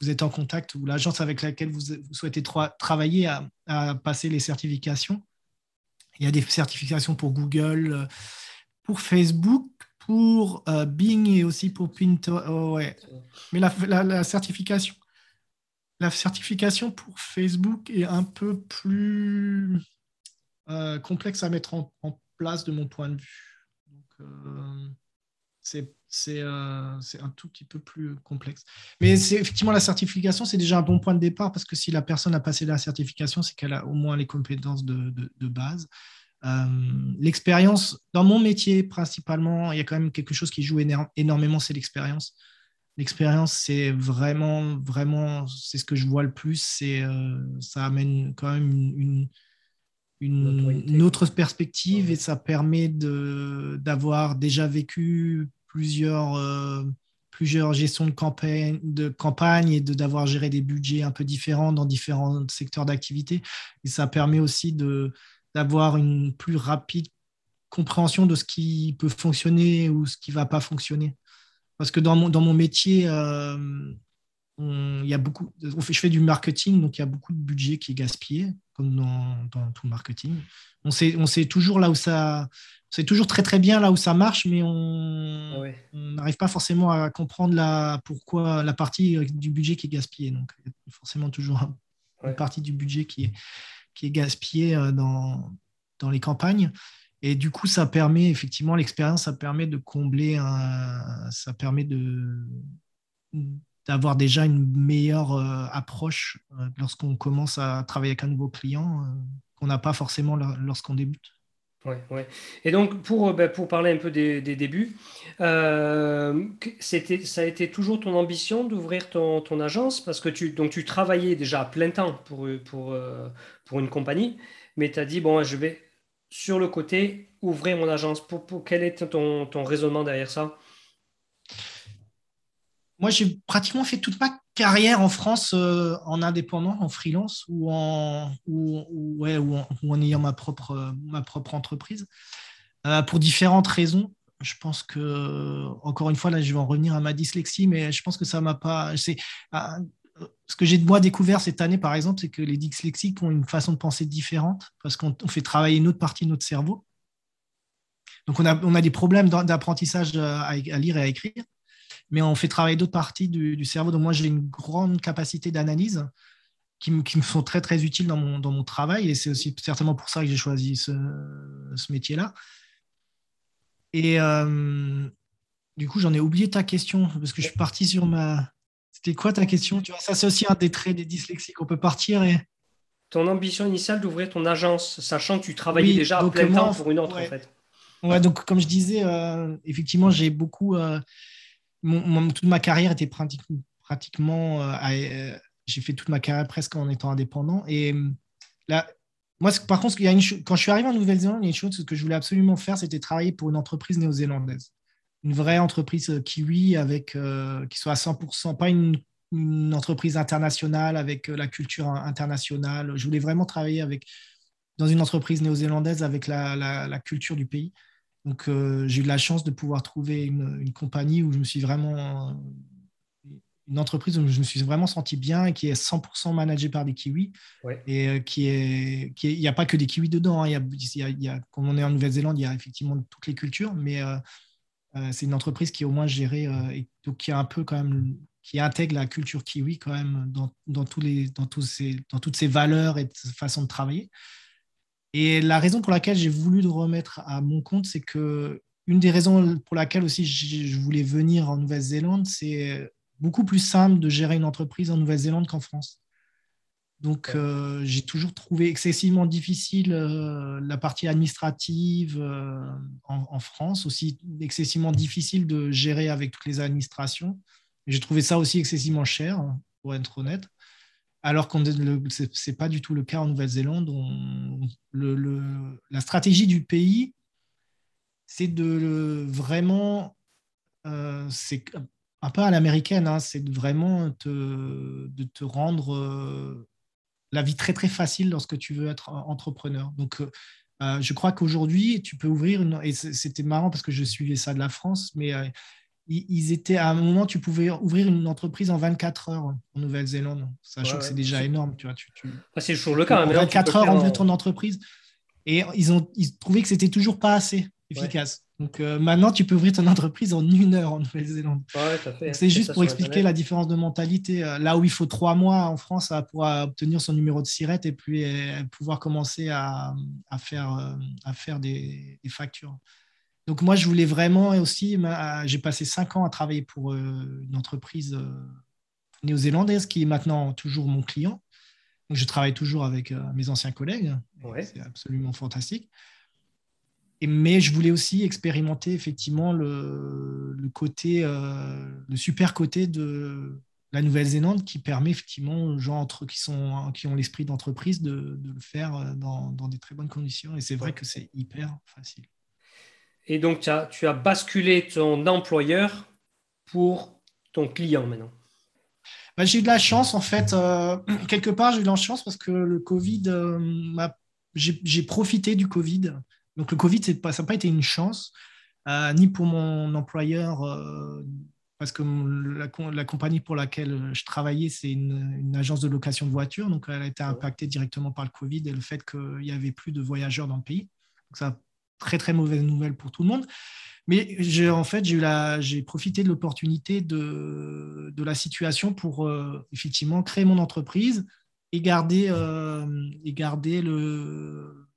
[SPEAKER 2] vous êtes en contact ou l'agence avec laquelle vous, souhaitez travailler a, a passé les certifications. Il y a des certifications pour Google, euh, pour Facebook, pour euh, Bing et aussi pour Pinterest. Oh, ouais. Mais la, certification, la certification pour Facebook est un peu plus euh, complexe à mettre en, place de mon point de vue. c'est un tout petit peu plus complexe. Mais c'est effectivement la certification, c'est déjà un bon point de départ parce que si la personne a passé la certification, c'est qu'elle a au moins les compétences de, de, base. Euh, l'expérience, dans mon métier principalement, il y a quand même quelque chose qui joue énormément, c'est l'expérience. L'expérience, c'est vraiment, vraiment, c'est ce que je vois le plus. C'est, euh, ça amène quand même une, une, une autre perspective et ça permet d'avoir déjà vécu plusieurs, euh, plusieurs gestions de campagne, de campagne et d'avoir géré des budgets un peu différents dans différents secteurs d'activité. Et ça permet aussi d'avoir une plus rapide compréhension de ce qui peut fonctionner ou ce qui ne va pas fonctionner. Parce que dans mon, dans mon métier, euh, il y a beaucoup, je fais du marketing, donc il y a beaucoup de budget qui est gaspillé, comme dans, tout le marketing. On sait, on sait toujours là où ça, c'est toujours très très bien là où ça marche, mais on ah n'arrive pas forcément à comprendre la, pourquoi la partie du budget qui est gaspillée. Donc il y a forcément toujours une partie du budget qui est, qui est gaspillée euh, dans, dans les campagnes. Et du coup, ça permet effectivement l'expérience, ça permet de combler, un, ça permet de d'avoir déjà une meilleure euh, approche euh, lorsqu'on commence à travailler avec un nouveau client euh, qu'on n'a pas forcément lorsqu'on débute.
[SPEAKER 1] Ouais, ouais. Et donc, pour, ben, pour parler un peu des, débuts, c'était, ça a été toujours ton ambition d'ouvrir ton, ton, agence? Parce que tu, donc, tu travaillais déjà à plein temps pour, pour, pour une compagnie, mais tu as dit, bon, je vais sur le côté ouvrir mon agence. Pour, pour quel est ton, ton raisonnement derrière ça?
[SPEAKER 2] Moi, j'ai pratiquement fait toute ma carrière en France euh, en indépendant, en freelance ou en, ayant ma propre, propre entreprise euh, pour différentes raisons. Je pense que, encore une fois, là, je vais en revenir à ma dyslexie, mais je pense que ça m'a pas. C'est, ah, ce que j'ai de moi découvert cette année, par exemple, c'est que les dyslexiques ont une façon de penser différente parce qu'on fait travailler une autre partie de notre cerveau. Donc, on a des problèmes d'apprentissage à lire et à écrire mais on fait travailler d'autres parties du, cerveau. Donc moi, j'ai une grande capacité d'analyse qui, me sont très, très utiles dans mon, dans mon travail. Et c'est aussi certainement pour ça que j'ai choisi ce, métier-là. Et euh, du coup, j'en ai oublié ta question parce que je suis parti sur ma... C'était quoi ta question? Tu vois, Ça, c'est aussi un des traits des dyslexiques. On peut partir et...
[SPEAKER 1] Ton ambition initiale d'ouvrir ton agence, sachant que tu travaillais déjà à plein temps pour une autre, en fait.
[SPEAKER 2] Ouais, donc comme je disais, euh, effectivement, j'ai beaucoup... Euh, toute ma carrière était pratiquement. Euh, euh, j'ai fait toute ma carrière presque en étant indépendant. Et euh, là, moi, par contre, quand je suis arrivé en Nouvelle-Zélande, il y a une chose que je voulais absolument faire, c'était travailler pour une entreprise néo-zélandaise. Une vraie entreprise kiwi avec, qui soit à 100%, pas une, entreprise internationale avec la culture internationale. Je voulais vraiment travailler avec, dans une entreprise néo-zélandaise avec la, culture du pays. Donc, euh, j'ai eu la chance de pouvoir trouver une, compagnie où je me suis vraiment. Une entreprise où je me suis vraiment senti bien et qui est 100% managée par des Kiwis. Et euh, qui est. Il n'y a pas que des Kiwis dedans. Hein. Il, y a, comme on est en Nouvelle-Zélande, il y a effectivement toutes les cultures, mais euh, c'est une entreprise qui est au moins gérée et donc qui a un peu quand même qui intègre la culture kiwi quand même dans, dans, tous les, dans, tous ces, dans toutes ses valeurs et façons de travailler. Et la raison pour laquelle j'ai voulu le remettre à mon compte, c'est que une des raisons pour laquelle aussi je voulais venir en Nouvelle-Zélande, c'est beaucoup plus simple de gérer une entreprise en Nouvelle-Zélande qu'en France. Donc, euh, j'ai toujours trouvé excessivement difficile euh, la partie administrative euh, en, France, aussi excessivement difficile de gérer avec toutes les administrations. J'ai trouvé ça aussi excessivement cher, pour être honnête alors que ce n'est pas du tout le cas en Nouvelle-Zélande. la stratégie du pays, c'est de vraiment, euh, c'est un peu à l'américaine, hein, c'est de vraiment te, de te rendre euh, la vie très très facile lorsque tu veux être entrepreneur. Donc, euh, je crois qu'aujourd'hui, tu peux ouvrir, et c'était marrant parce que je suivais ça de la France, mais ils étaient à un moment, tu pouvais ouvrir une entreprise en 24 heures en Nouvelle-Zélande, sachant que c'est déjà énorme. Tu vois, tu,
[SPEAKER 1] c'est toujours le cas.
[SPEAKER 2] En 24 heures, ouvrir ton entreprise. Et ils ont ils trouvaient que c'était toujours pas assez efficace. Donc euh, maintenant, tu peux ouvrir ton entreprise en une heure en Nouvelle-Zélande. c'est juste pour expliquer la différence de mentalité. Euh, là où il faut trois mois en France pour obtenir son numéro de SIRET et puis euh, pouvoir commencer à, à faire, à faire des, des factures. Donc moi, je voulais vraiment aussi, j'ai passé cinq ans à travailler pour euh, une entreprise euh, néo-zélandaise qui est maintenant toujours mon client. Donc je travaille toujours avec euh, mes anciens collègues. C'est absolument fantastique. Et, mais je voulais aussi expérimenter effectivement le, côté, le super côté de la Nouvelle-Zélande qui permet effectivement aux gens entre, qui, sont, qui ont l'esprit d'entreprise de, le faire dans, dans, des très bonnes conditions. Et c'est vrai que c'est hyper facile.
[SPEAKER 1] Et donc, tu as, basculé ton employeur pour ton client maintenant
[SPEAKER 2] bah, J'ai eu de la chance, en fait. Euh, quelque part, j'ai eu de la chance parce que le Covid, euh, j'ai profité du Covid. Donc, le Covid, pas, ça n'a pas été une chance, euh, ni pour mon employeur, parce que la, compagnie pour laquelle je travaillais, c'est une, agence de location de voitures. Donc, elle a été impactée directement par le Covid et le fait qu'il n'y avait plus de voyageurs dans le pays. Donc, ça très, très mauvaise nouvelle pour tout le monde. Mais en fait, j'ai profité de l'opportunité de, de, la situation pour euh, effectivement créer mon entreprise et garder, euh, et garder le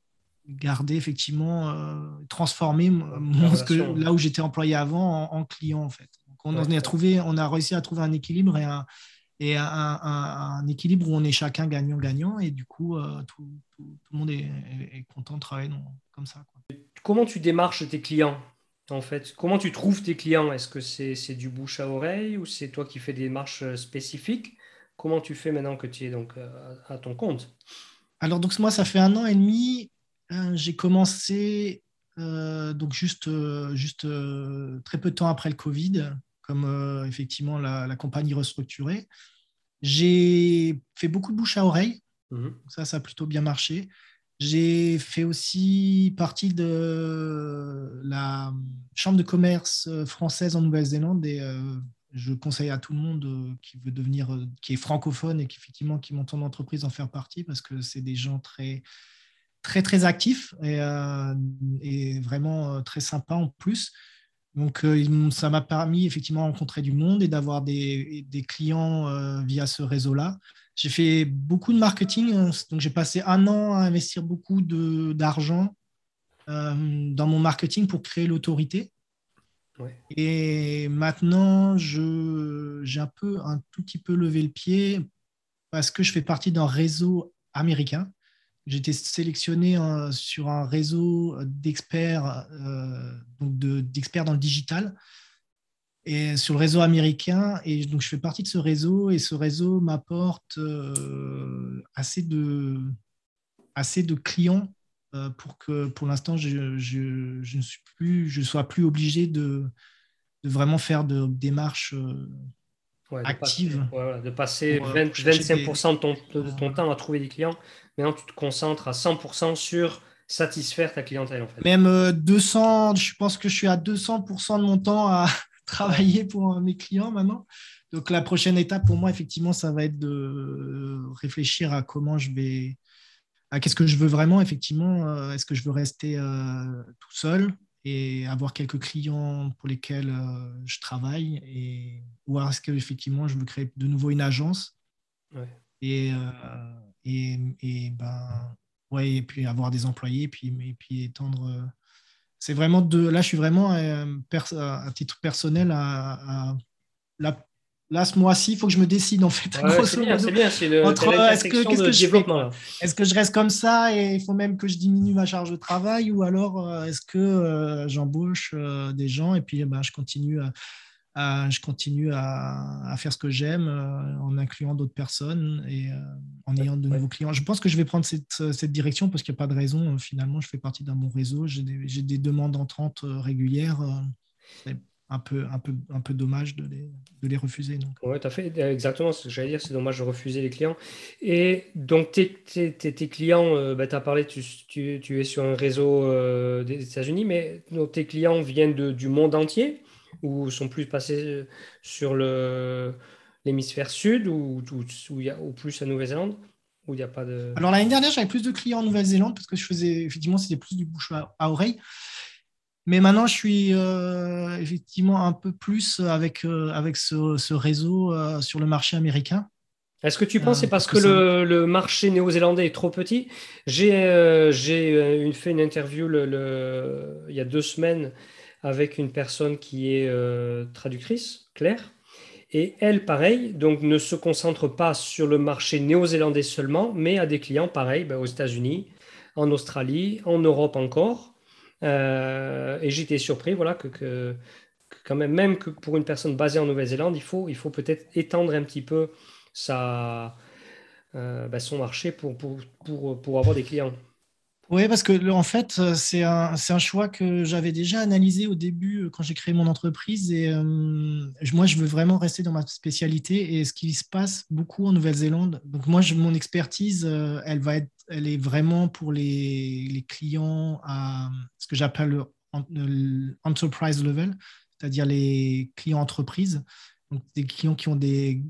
[SPEAKER 2] garder effectivement euh, transformer mon, ce là où j'étais employé avant en, client en fait. on, a trouvé, on a réussi à trouver un équilibre et un, et un, un, équilibre où on est chacun gagnant-gagnant et du coup tout, tout, le monde est, est, content de travailler comme ça.
[SPEAKER 1] Comment tu démarches tes clients en fait? Comment tu trouves tes clients? Est-ce que c'est du bouche à oreille ou c'est toi qui fais des marches euh, spécifiques? Comment tu fais maintenant que tu es donc euh, à ton compte?
[SPEAKER 2] Alors donc moi ça fait un an et demi. Euh, j'ai commencé donc juste, juste très peu de temps après le Covid, comme effectivement la, compagnie restructurée. J'ai fait beaucoup de bouche à oreille. Mmh ça, ça a plutôt bien marché. J'ai fait aussi partie de la Chambre de commerce française en Nouvelle-Zélande et euh, je conseille à tout le monde euh, qui veut devenir, euh, qui est francophone et qui effectivement qui monte en entreprise en faire partie parce que c'est des gens très, très, très actifs et, et vraiment très sympas en plus. Donc, ça m'a permis effectivement de rencontrer du monde et d'avoir des, des, clients via ce réseau-là. J'ai fait beaucoup de marketing, hein. donc j'ai passé un an à investir beaucoup d'argent euh, dans mon marketing pour créer l'autorité. Et maintenant, j'ai un peu, un tout petit peu levé le pied parce que je fais partie d'un réseau américain. Été sélectionné euh, sur un réseau d'experts, euh, donc d'experts dans le digital et sur le réseau américain. Et donc, je fais partie de ce réseau et ce réseau m'apporte euh, assez, de, assez de clients euh, pour que, pour l'instant, je, ne suis plus, je sois plus obligé de, de vraiment faire de démarches euh, actives.
[SPEAKER 1] de passer 25% de ton, de ton temps à trouver des clients. Maintenant, tu te concentres à 100% sur satisfaire ta clientèle. En fait.
[SPEAKER 2] Même 200, je pense que je suis à 200% de mon temps à, travailler pour mes clients maintenant. Donc la prochaine étape pour moi, effectivement, ça va être de réfléchir à comment je vais, à qu'est-ce que je veux vraiment, effectivement. Euh, est-ce que je veux rester euh, tout seul? Et avoir quelques clients pour lesquels euh, je travaille et ou est-ce que effectivement je veux créer de nouveau une agence et, et, et ben ouais et puis avoir des employés et puis et puis étendre c'est vraiment de. Là, je suis vraiment euh, à titre personnel à, là, ce mois-ci, il faut que je me décide en fait.
[SPEAKER 1] c'est bien, c'est bien. C'est le,
[SPEAKER 2] est-ce que, qu'est-ce que je fais Est-ce que je reste comme ça et il faut même que je diminue ma charge de travail ou alors euh, est-ce que euh, j'embauche des gens et puis ben, je continue à je continue à, faire ce que j'aime euh, en incluant d'autres personnes et euh, en ayant de nouveaux clients. Je pense que je vais prendre cette, direction parce qu'il n'y a pas de raison. Finalement, je fais partie d'un bon réseau. J'ai des, demandes entrantes euh, régulières. Un peu, un, peu, un peu dommage de les, de les refuser.
[SPEAKER 1] Oui, tu as fait exactement ce que j'allais dire. C'est dommage de refuser les clients. Et donc, tes, tes, clients, bah, tu as parlé, tu, tu, tu, es sur un réseau des États-Unis, mais tes clients viennent du monde entier ou sont plus passés euh, sur l'hémisphère sud ou, ou, plus à Nouvelle-Zélande où il n'y a pas de...
[SPEAKER 2] Alors l'année dernière, j'avais plus de clients en Nouvelle-Zélande parce que je faisais, effectivement, c'était plus du bouche à, oreille. Mais maintenant, je suis euh, effectivement un peu plus avec, euh, avec ce, réseau sur le marché américain.
[SPEAKER 1] Est-ce que tu penses que c'est parce que, le, marché néo-zélandais est trop petit? J'ai fait une interview le, il y a deux semaines avec une personne qui est euh, traductrice, Claire. Et elle, pareil, donc ne se concentre pas sur le marché néo-zélandais seulement, mais a des clients, pareil, ben, aux États-Unis, en Australie, en Europe encore. Euh, et j'étais surpris, voilà, que, quand même, que pour une personne basée en Nouvelle-Zélande, il faut, peut-être étendre un petit peu euh, ben, son marché pour avoir des clients.
[SPEAKER 2] Oui, parce que en fait, euh, c'est un, un, choix que j'avais déjà analysé au début euh, quand j'ai créé mon entreprise. Et euh, moi, je veux vraiment rester dans ma spécialité. Et ce qui se passe beaucoup en Nouvelle-Zélande, donc moi, je, mon expertise, elle, va être, elle est vraiment pour les, les clients à ce que j'appelle le, enterprise level, c'est-à-dire les clients entreprises, donc des clients qui ont des,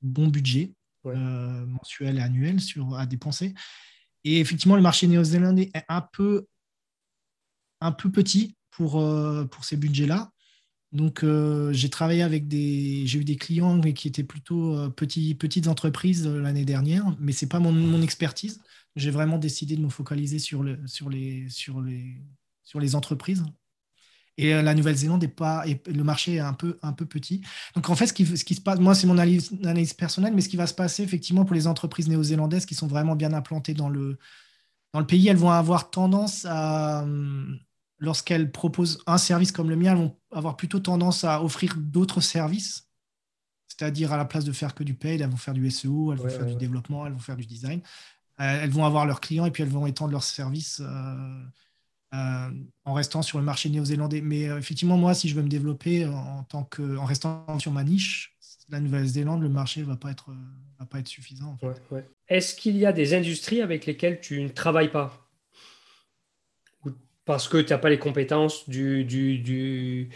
[SPEAKER 2] bons budgets mensuels et annuels sur, à dépenser. Et effectivement, le marché néo-zélandais est un peu, un peu petit pour, euh, pour ces budgets-là. Donc, euh, j'ai travaillé avec des. J'ai eu des clients qui étaient plutôt euh, petits, petites entreprises l'année dernière, mais ce n'est pas mon, mon expertise. J'ai vraiment décidé de me focaliser sur, le, sur, les, sur, les, sur les entreprises et euh, la Nouvelle-Zélande est pas, et le marché est un peu, un peu petit. Donc en fait, ce qui, ce qui se passe, moi c'est mon analyse, analyse, personnelle, mais ce qui va se passer effectivement pour les entreprises néo-zélandaises qui sont vraiment bien implantées dans le, dans le pays, elles vont avoir tendance à, lorsqu'elles proposent un service comme le mien, elles vont avoir plutôt tendance à offrir d'autres services. C'est-à-dire à la place de faire que du paid, elles vont faire du SEO, elles vont faire du développement, elles vont faire du design. Elles vont avoir leurs clients et puis elles vont étendre leurs services. Euh, euh, en restant sur le marché néo-zélandais. Mais euh, effectivement, moi, si je veux me développer en, tant que, en restant sur ma niche, la Nouvelle-Zélande, le marché ne va, pas être, va pas être suffisant.
[SPEAKER 1] Est-ce qu'il y a des industries avec lesquelles tu ne travailles pas? Parce que tu n'as pas les compétences du, du, du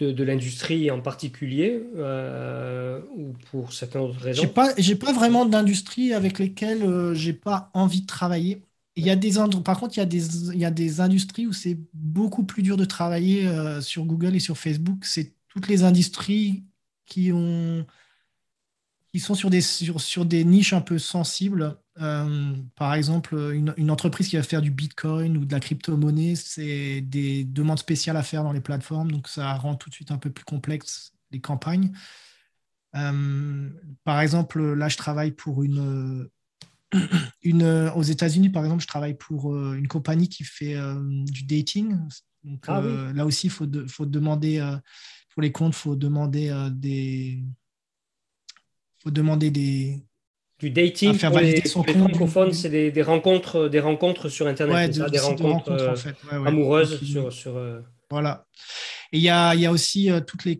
[SPEAKER 1] de, l'industrie en particulier euh, ou pour certaines autres raisons?
[SPEAKER 2] J'ai pas, pas vraiment d'industrie avec lesquelles je j'ai pas envie de travailler. Il y a des, par contre, il y, a des, il y a des industries où c'est beaucoup plus dur de travailler euh, sur Google et sur Facebook. C'est toutes les industries qui, ont, qui sont sur des, sur, sur des niches un peu sensibles. Euh, par exemple, une, entreprise qui va faire du Bitcoin ou de la crypto-monnaie, c'est des demandes spéciales à faire dans les plateformes. Donc, ça rend tout de suite un peu plus complexe les campagnes. Euh, par exemple, là, je travaille pour une une, euh, aux États-Unis, par exemple, je travaille pour euh, une compagnie qui fait euh, du dating. Ah là aussi, il faut, faut, demander, pour les comptes, il faut demander des. faut demander des.
[SPEAKER 1] Du dating, faire valider les, son compte. francophones, c'est des, rencontres, des rencontres sur Internet, des rencontres, en fait. amoureuses sur. sur
[SPEAKER 2] Voilà. Et il y a, y a, aussi euh, toutes les,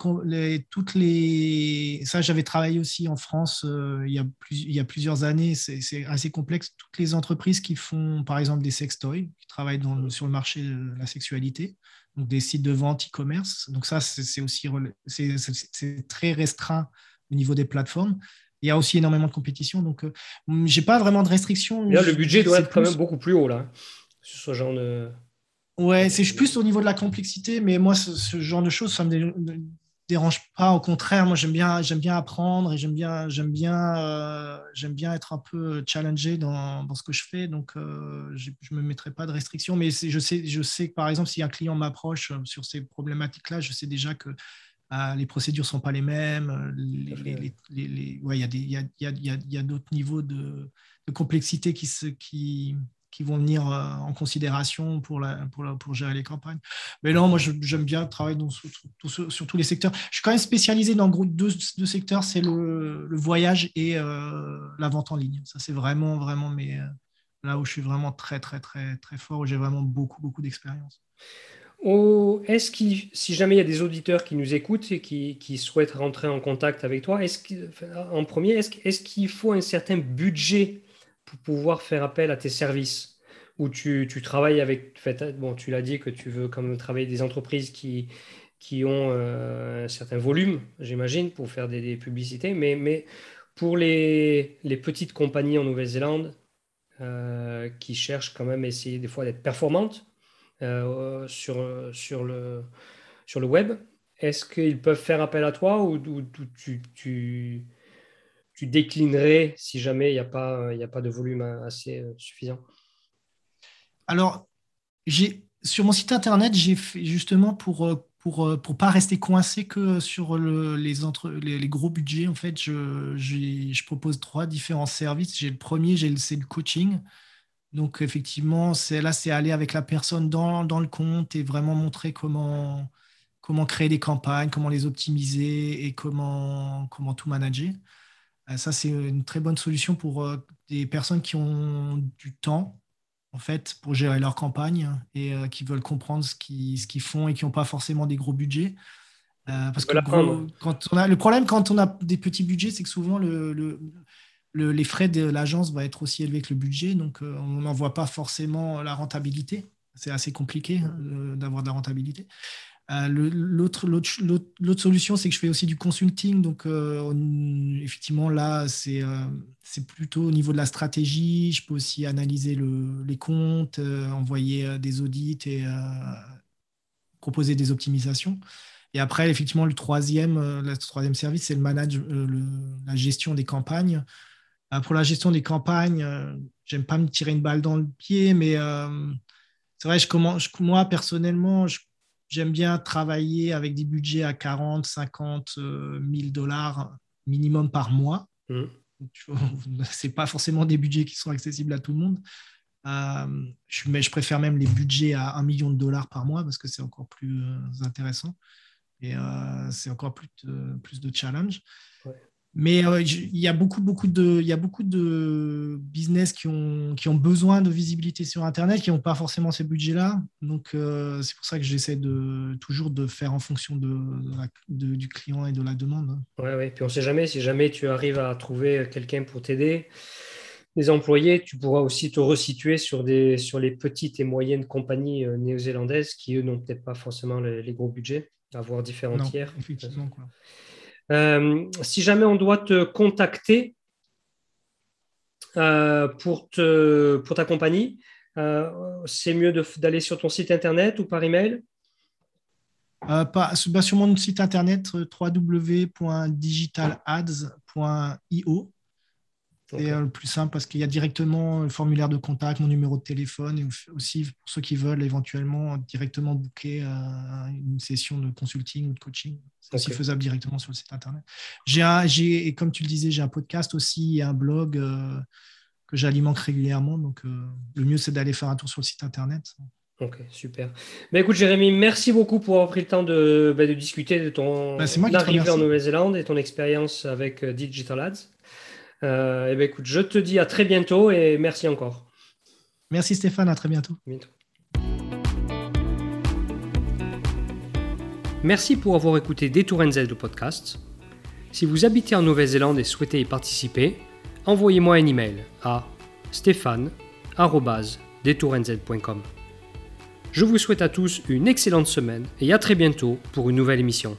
[SPEAKER 2] toutes les. Ça, j'avais travaillé aussi en France euh, il, y a plus, il y a plusieurs années. C'est assez complexe. Toutes les entreprises qui font, par exemple, des sextoys, qui travaillent dans, sur le marché de la sexualité, donc des sites de vente e-commerce. Donc, ça, c'est aussi c'est très restreint au niveau des plateformes. Il y a aussi énormément de compétition. Donc, euh, j'ai pas vraiment de restrictions.
[SPEAKER 1] Là, le budget doit être quand même beaucoup plus haut, là, sur ce genre de.
[SPEAKER 2] Ouais, c'est plus au niveau de la complexité, mais moi, ce, genre de choses, ça me dérange pas. Au contraire, moi, j'aime bien, j'aime bien apprendre et j'aime bien, j'aime bien, euh, j'aime bien être un peu challengé dans, dans, ce que je fais. Donc, euh, je ne me mettrai pas de restrictions. Mais je sais, je sais que, par exemple, si un client m'approche sur ces problématiques-là, je sais déjà que les procédures ne sont pas les mêmes. Il y a, y a, y a d'autres niveaux de, de complexité qui, se, qui, qui vont venir euh, en considération pour, pour, pour, gérer les campagnes. Mais non, moi, j'aime bien travailler dans, sur, tous les secteurs. Je suis quand même spécialisé dans deux, deux secteurs, c'est le, le, voyage et euh, la vente en ligne. Ça, c'est vraiment, vraiment mais euh, là où je suis vraiment très, très, très, très fort, où j'ai vraiment beaucoup, beaucoup d'expérience.
[SPEAKER 1] Est-ce que si jamais il y a des auditeurs qui nous écoutent et qui, qui souhaitent rentrer en contact avec toi, est-ce en premier, est-ce qu'il faut un certain budget pour pouvoir faire appel à tes services. Où tu, tu travailles avec, bon, tu l'as dit que tu veux quand même travailler des entreprises qui, qui ont euh, un certain volume, j'imagine, pour faire des, publicités, mais, mais pour les, les petites compagnies en Nouvelle-Zélande euh, qui cherchent quand même à essayer des fois d'être performantes euh, sur, sur, le, sur le web, est-ce qu'ils peuvent faire appel à toi ou, tu tu déclinerais si jamais il n'y a, pas, a pas de volume assez euh, suffisant
[SPEAKER 2] Alors, sur mon site internet, j'ai justement pour euh, pour ne euh, pas rester coincé que sur les, entre, les, gros budgets, en fait, je, je propose trois différents services. J'ai le premier, c'est le coaching. Donc, effectivement, là, c'est aller avec la personne dans, dans, le compte et vraiment montrer comment, comment créer des campagnes, comment les optimiser et comment, comment tout manager. Euh, ça, c'est une très bonne solution pour euh, des personnes qui ont du temps en fait, pour gérer leur campagne et qui veulent comprendre ce qu'ils ce font et qui n'ont pas forcément des gros budgets. parce que quand on a, le problème quand on a des petits budgets, c'est que souvent le, le, les frais de l'agence vont être aussi élevés que le budget, donc on n'en voit pas forcément la rentabilité. C'est assez compliqué hein, d'avoir de la rentabilité. Euh, l'autre, solution, c'est que je fais aussi du consulting. Donc, euh, effectivement, là, euh, c'est, plutôt au niveau de la stratégie. Je peux aussi analyser les comptes, envoyer des audits et proposer des optimisations. Et après, effectivement, le troisième, le troisième service, c'est le manage, la gestion des campagnes. pour la gestion des campagnes, j'aime pas me tirer une balle dans le pied, mais c'est vrai, je commence, moi, personnellement, je J'aime bien travailler avec des budgets à 40, 50 000 dollars minimum par mois. Mm. Ce n'est pas forcément des budgets qui sont accessibles à tout le monde. Euh, je, mais je préfère même les budgets à 1 million de dollars par mois parce que c'est encore plus euh, intéressant et euh, c'est encore plus de, plus de challenge. Mais euh, il y a beaucoup, beaucoup de, il y a beaucoup de business qui ont, qui ont besoin de visibilité sur Internet, qui n'ont pas forcément ces budgets-là. Donc, euh, c'est pour ça que j'essaie de, toujours de faire en fonction de, du client et de la demande.
[SPEAKER 1] Oui, oui. Puis on ne sait jamais, si jamais tu arrives à trouver quelqu'un pour t'aider, des employés, tu pourras aussi te resituer sur, des, sur les petites et moyennes compagnies euh, néo-zélandaises qui, eux, n'ont peut-être pas forcément les, gros budgets, avoir différents tiers.
[SPEAKER 2] Effectivement, quoi.
[SPEAKER 1] Euh, si jamais on doit te contacter euh, pour, te, pour ta compagnie, euh, c'est mieux d'aller sur ton site internet ou par email?
[SPEAKER 2] Pas, bah, Sur mon site internet www.digitalads.io. C'est le plus simple parce qu'il y a directement le formulaire de contact, mon numéro de téléphone et aussi pour ceux qui veulent éventuellement directement booker une session de consulting ou de coaching. C'est aussi faisable directement sur le site internet. J'ai, et comme tu le disais, j'ai un podcast aussi et un blog euh, que j'alimente régulièrement. Donc, euh, le mieux, c'est d'aller faire un tour sur le site internet.
[SPEAKER 1] Ok, super. Mais écoute, Jérémy, merci beaucoup pour avoir pris le temps de, bah, de discuter de ton bah, arrivée en Nouvelle-Zélande et ton expérience avec euh, Digital Ads. Et ben, écoute, je te dis à très bientôt et merci encore.
[SPEAKER 2] Merci Stéphane, à très bientôt. bientôt.
[SPEAKER 1] Merci pour avoir écouté Détour NZ le podcast. Si vous habitez en Nouvelle-Zélande et souhaitez y participer, envoyez-moi un email à stéphane.detournz.com. Je vous souhaite à tous une excellente semaine et à très bientôt pour une nouvelle émission.